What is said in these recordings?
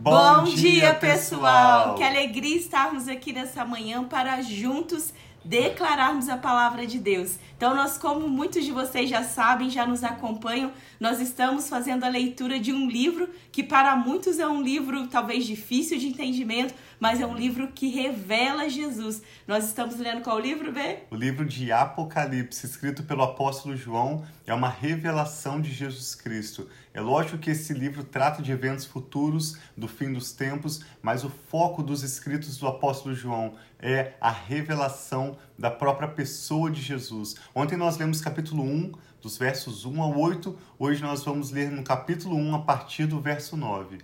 Bom, Bom dia, pessoal! Que alegria estarmos aqui nessa manhã para juntos declararmos a palavra de Deus. Então, nós, como muitos de vocês já sabem, já nos acompanham, nós estamos fazendo a leitura de um livro que para muitos é um livro talvez difícil de entendimento, mas é um livro que revela Jesus. Nós estamos lendo qual livro, Bê? O livro de Apocalipse, escrito pelo apóstolo João, é uma revelação de Jesus Cristo. É lógico que esse livro trata de eventos futuros, do fim dos tempos, mas o foco dos escritos do apóstolo João é a revelação da própria pessoa de Jesus. Ontem nós lemos capítulo 1, dos versos 1 ao 8, hoje nós vamos ler no capítulo 1, a partir do verso 9.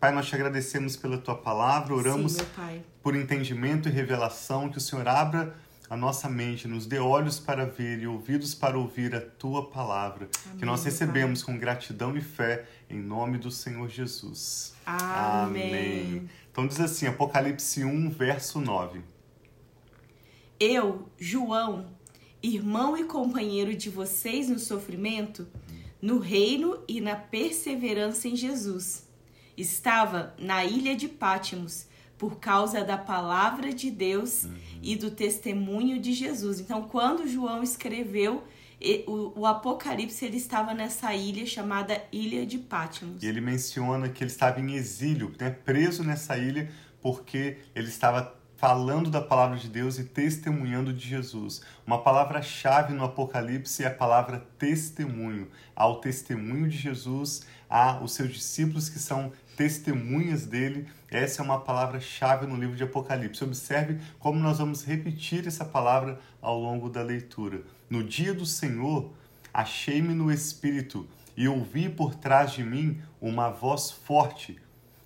Pai, nós te agradecemos pela tua palavra, oramos Sim, por entendimento e revelação, que o Senhor abra a nossa mente, nos dê olhos para ver e ouvidos para ouvir a tua palavra, Amém, que nós recebemos com gratidão e fé em nome do Senhor Jesus. Amém. Amém. Então diz assim, Apocalipse 1, verso 9. Eu, João, irmão e companheiro de vocês no sofrimento, no reino e na perseverança em Jesus estava na ilha de Pátimos por causa da palavra de Deus uhum. e do testemunho de Jesus. Então, quando João escreveu o, o, Apocalipse, ele estava nessa ilha chamada Ilha de Pátimos. E ele menciona que ele estava em exílio, né, preso nessa ilha, porque ele estava falando da palavra de Deus e testemunhando de Jesus. Uma palavra-chave no Apocalipse é a palavra testemunho. Ao testemunho de Jesus, há os seus discípulos que são testemunhas dele. Essa é uma palavra-chave no livro de Apocalipse. Observe como nós vamos repetir essa palavra ao longo da leitura. No dia do Senhor, achei-me no Espírito e ouvi por trás de mim uma voz forte,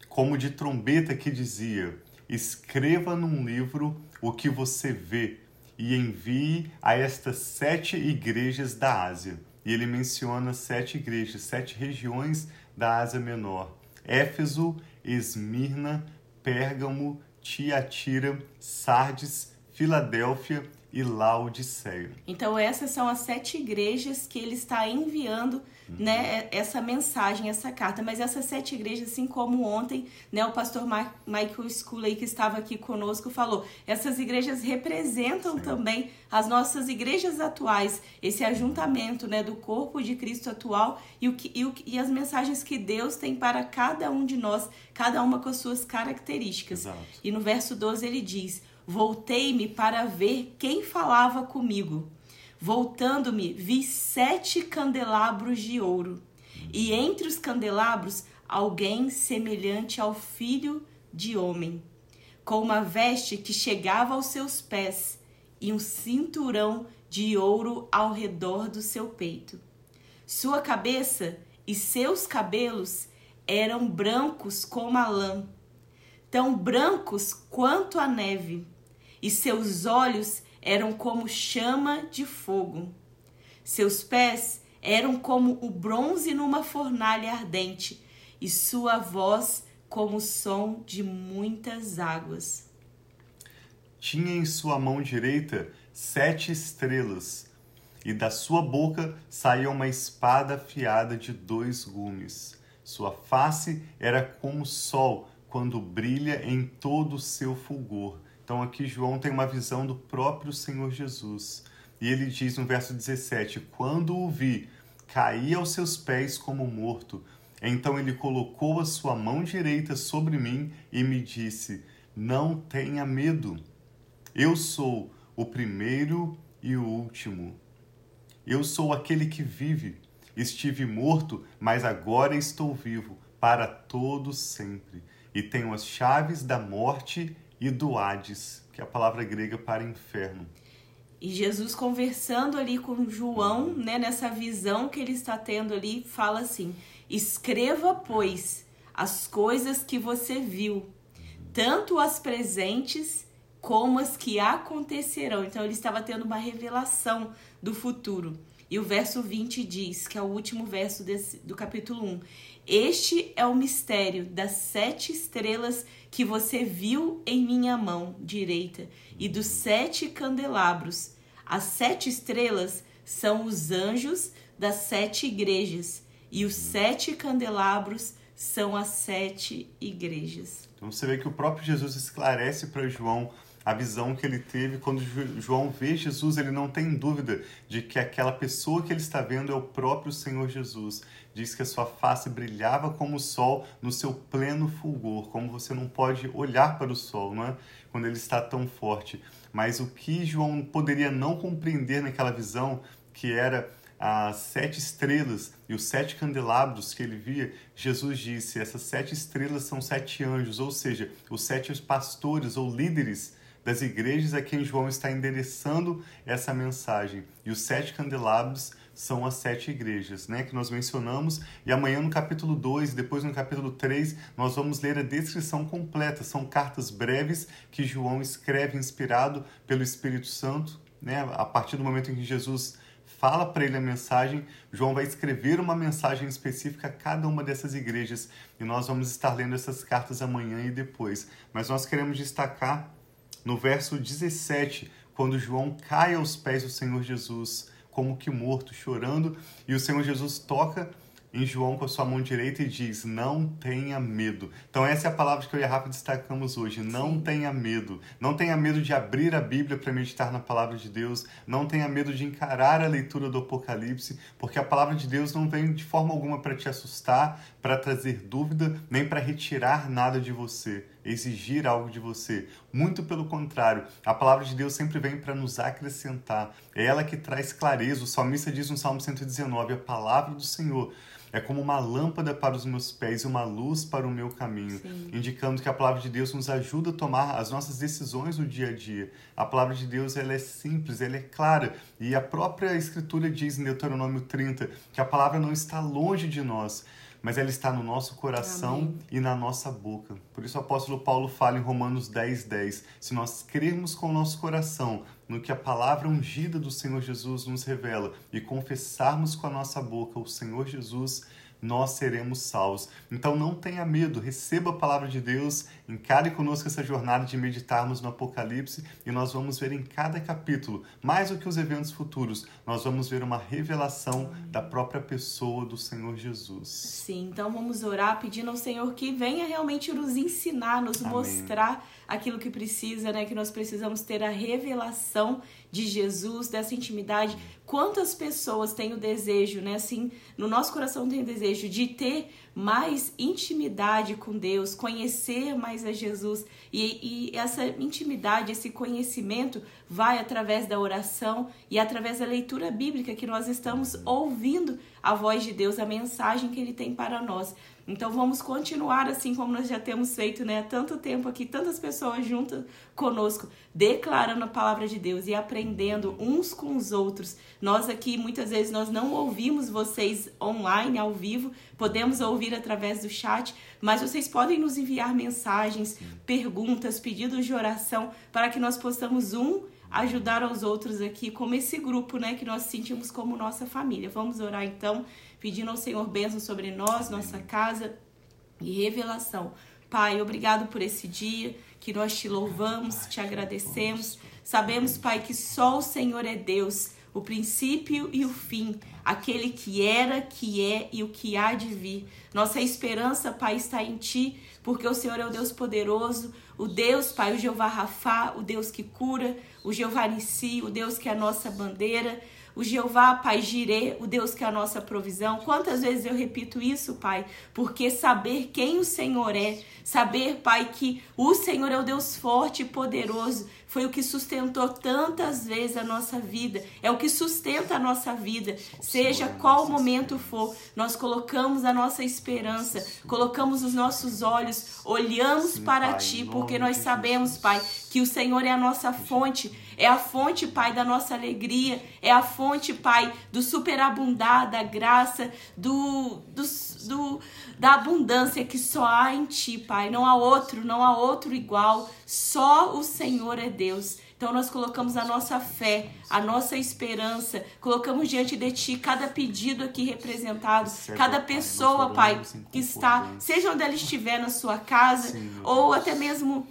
como de trombeta, que dizia: Escreva num livro o que você vê e envie a estas sete igrejas da Ásia. E ele menciona sete igrejas, sete regiões da Ásia Menor. Éfeso, Esmirna, Pérgamo, Tiatira, Sardes, Filadélfia e Laodiceia. Então essas são as sete igrejas que ele está enviando uhum. né, essa mensagem, essa carta. Mas essas sete igrejas, assim como ontem, né, o pastor Michael Scully, que estava aqui conosco, falou, essas igrejas representam Sim. também as nossas igrejas atuais, esse ajuntamento né, do corpo de Cristo atual e, o que, e, o, e as mensagens que Deus tem para cada um de nós, cada uma com as suas características. Exato. E no verso 12 ele diz: Voltei-me para ver quem falava comigo. Voltando-me, vi sete candelabros de ouro, e entre os candelabros alguém semelhante ao filho de homem, com uma veste que chegava aos seus pés e um cinturão de ouro ao redor do seu peito. Sua cabeça e seus cabelos eram brancos como a lã, tão brancos quanto a neve, e seus olhos eram como chama de fogo. Seus pés eram como o bronze numa fornalha ardente, e sua voz como o som de muitas águas. Tinha em sua mão direita sete estrelas, e da sua boca saía uma espada afiada de dois gumes. Sua face era como o sol quando brilha em todo o seu fulgor então aqui João tem uma visão do próprio Senhor Jesus. E ele diz no verso 17: Quando o vi, caí aos seus pés como morto. Então ele colocou a sua mão direita sobre mim e me disse: Não tenha medo. Eu sou o primeiro e o último. Eu sou aquele que vive. Estive morto, mas agora estou vivo para todo sempre. E tenho as chaves da morte e do Hades, que é a palavra grega para inferno. E Jesus conversando ali com João, né, nessa visão que ele está tendo ali, fala assim: Escreva, pois, as coisas que você viu, tanto as presentes como as que acontecerão. Então ele estava tendo uma revelação do futuro. E o verso 20 diz, que é o último verso desse, do capítulo 1: Este é o mistério das sete estrelas que você viu em minha mão direita e dos sete candelabros. As sete estrelas são os anjos das sete igrejas, e os sete candelabros são as sete igrejas. Então você vê que o próprio Jesus esclarece para João a visão que ele teve quando João vê Jesus, ele não tem dúvida de que aquela pessoa que ele está vendo é o próprio Senhor Jesus. Diz que a sua face brilhava como o sol no seu pleno fulgor, como você não pode olhar para o sol, não é? Quando ele está tão forte. Mas o que João poderia não compreender naquela visão, que era as sete estrelas e os sete candelabros que ele via, Jesus disse: essas sete estrelas são sete anjos, ou seja, os sete pastores ou líderes das igrejas a quem João está endereçando essa mensagem. E os sete candelabros são as sete igrejas, né, que nós mencionamos. E amanhã no capítulo 2, depois no capítulo 3, nós vamos ler a descrição completa. São cartas breves que João escreve inspirado pelo Espírito Santo, né, a partir do momento em que Jesus fala para ele a mensagem, João vai escrever uma mensagem específica a cada uma dessas igrejas e nós vamos estar lendo essas cartas amanhã e depois. Mas nós queremos destacar no verso 17, quando João cai aos pés do Senhor Jesus, como que morto, chorando, e o Senhor Jesus toca em João com a sua mão direita e diz: Não tenha medo. Então, essa é a palavra que eu e a Rafa destacamos hoje. Não Sim. tenha medo. Não tenha medo de abrir a Bíblia para meditar na palavra de Deus. Não tenha medo de encarar a leitura do Apocalipse, porque a palavra de Deus não vem de forma alguma para te assustar, para trazer dúvida, nem para retirar nada de você exigir algo de você. Muito pelo contrário, a palavra de Deus sempre vem para nos acrescentar. É ela que traz clareza. O salmista diz no Salmo 119: a palavra do Senhor é como uma lâmpada para os meus pés e uma luz para o meu caminho, Sim. indicando que a palavra de Deus nos ajuda a tomar as nossas decisões no dia a dia. A palavra de Deus ela é simples, ela é clara, e a própria Escritura diz em Deuteronômio 30 que a palavra não está longe de nós, mas ela está no nosso coração Amém. e na nossa boca. Por isso o apóstolo Paulo fala em Romanos 10, 10, se nós crermos com o nosso coração no que a palavra ungida do Senhor Jesus nos revela e confessarmos com a nossa boca o Senhor Jesus, nós seremos salvos. Então não tenha medo, receba a palavra de Deus, encare conosco essa jornada de meditarmos no Apocalipse e nós vamos ver em cada capítulo, mais do que os eventos futuros, nós vamos ver uma revelação da própria pessoa do Senhor Jesus. Sim, então vamos orar pedindo ao Senhor que venha realmente nos ensinar, nos Amém. mostrar aquilo que precisa, né? Que nós precisamos ter a revelação de Jesus, dessa intimidade. Quantas pessoas têm o desejo, né? Assim, no nosso coração tem o desejo de ter mais intimidade com Deus, conhecer mais a Jesus. E, e essa intimidade, esse conhecimento vai através da oração e através da leitura bíblica que nós estamos ouvindo a voz de Deus, a mensagem que ele tem para nós. Então vamos continuar assim como nós já temos feito, né? Tanto tempo aqui, tantas pessoas juntas conosco, declarando a palavra de Deus e aprendendo uns com os outros. Nós aqui muitas vezes nós não ouvimos vocês online, ao vivo, podemos ouvir através do chat, mas vocês podem nos enviar mensagens, perguntas, pedidos de oração para que nós possamos um ajudar aos outros aqui, como esse grupo, né, que nós sentimos como nossa família. Vamos orar então pedindo ao Senhor bênção sobre nós, nossa casa e revelação. Pai, obrigado por esse dia que nós te louvamos, te agradecemos. Sabemos, Pai, que só o Senhor é Deus, o princípio e o fim, aquele que era, que é e o que há de vir. Nossa esperança, Pai, está em Ti, porque o Senhor é o Deus poderoso, o Deus, Pai, o Jeová Rafá, o Deus que cura, o Jeová Nissi, o Deus que é a nossa bandeira, o Jeová, Pai, Jirê, o Deus que é a nossa provisão. Quantas vezes eu repito isso, Pai? Porque saber quem o Senhor é, saber, Pai, que o Senhor é o Deus forte e poderoso, foi o que sustentou tantas vezes a nossa vida, é o que sustenta a nossa vida, seja qual momento for. Nós colocamos a nossa esperança, colocamos os nossos olhos, olhamos para Ti, porque nós sabemos, Pai, que o Senhor é a nossa fonte é a fonte, Pai, da nossa alegria. É a fonte, Pai, do superabundar, da graça, do, do, do, da abundância que só há em Ti, Pai. Não há outro, não há outro igual. Só o Senhor é Deus. Então nós colocamos a nossa fé, a nossa esperança, colocamos diante de Ti cada pedido aqui representado, cada pessoa, Pai, que está, seja onde ela estiver na sua casa, ou até mesmo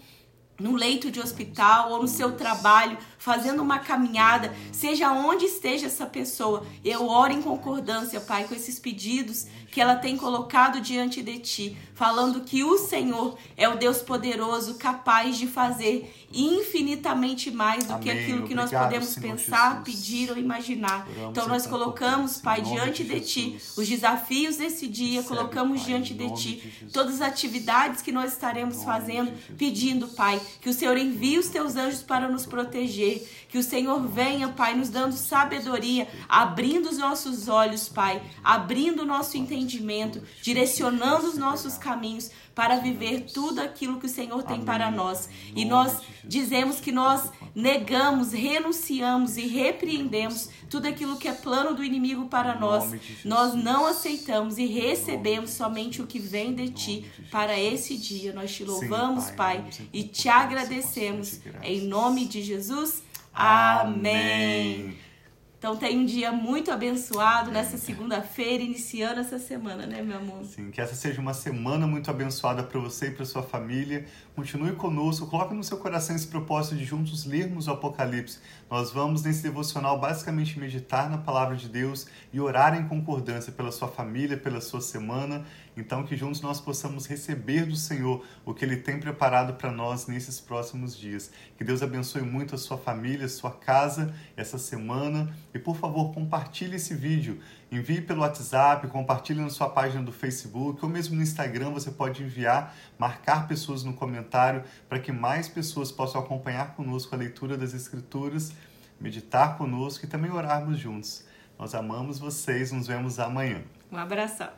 no leito de hospital ou no seu trabalho, fazendo uma caminhada, seja onde esteja essa pessoa, eu oro em concordância, Pai, com esses pedidos que ela tem colocado diante de ti, falando que o Senhor é o Deus poderoso, capaz de fazer infinitamente mais do Amém. que aquilo que Obrigado, nós podemos Senhor pensar, Jesus. pedir ou imaginar. Oramos então nós colocamos, Pai, diante de, de ti os desafios desse dia, Recebe, colocamos pai, diante de ti de todas as atividades que nós estaremos fazendo, pedindo, Pai, que o Senhor envie os teus anjos para nos proteger, que o Senhor venha, Pai, nos dando sabedoria, abrindo os nossos olhos, Pai, abrindo o nosso entendimento, direcionando os nossos caminhos para viver tudo aquilo que o Senhor tem para nós. E nós dizemos que nós negamos, renunciamos e repreendemos tudo aquilo que é plano do inimigo para nós. Nós não aceitamos e recebemos somente o que vem de ti para esse dia. Nós te louvamos, Pai, e te agradecemos. Em nome de Jesus. Amém. Então tem um dia muito abençoado nessa segunda-feira, iniciando essa semana, né, meu amor? Sim, que essa seja uma semana muito abençoada para você e para sua família. Continue conosco, coloque no seu coração esse propósito de juntos lermos o Apocalipse. Nós vamos nesse devocional basicamente meditar na palavra de Deus e orar em concordância pela sua família, pela sua semana. Então que juntos nós possamos receber do Senhor o que ele tem preparado para nós nesses próximos dias. Que Deus abençoe muito a sua família, a sua casa essa semana e por favor, compartilhe esse vídeo. Envie pelo WhatsApp, compartilhe na sua página do Facebook ou mesmo no Instagram. Você pode enviar, marcar pessoas no comentário para que mais pessoas possam acompanhar conosco a leitura das Escrituras, meditar conosco e também orarmos juntos. Nós amamos vocês. Nos vemos amanhã. Um abração.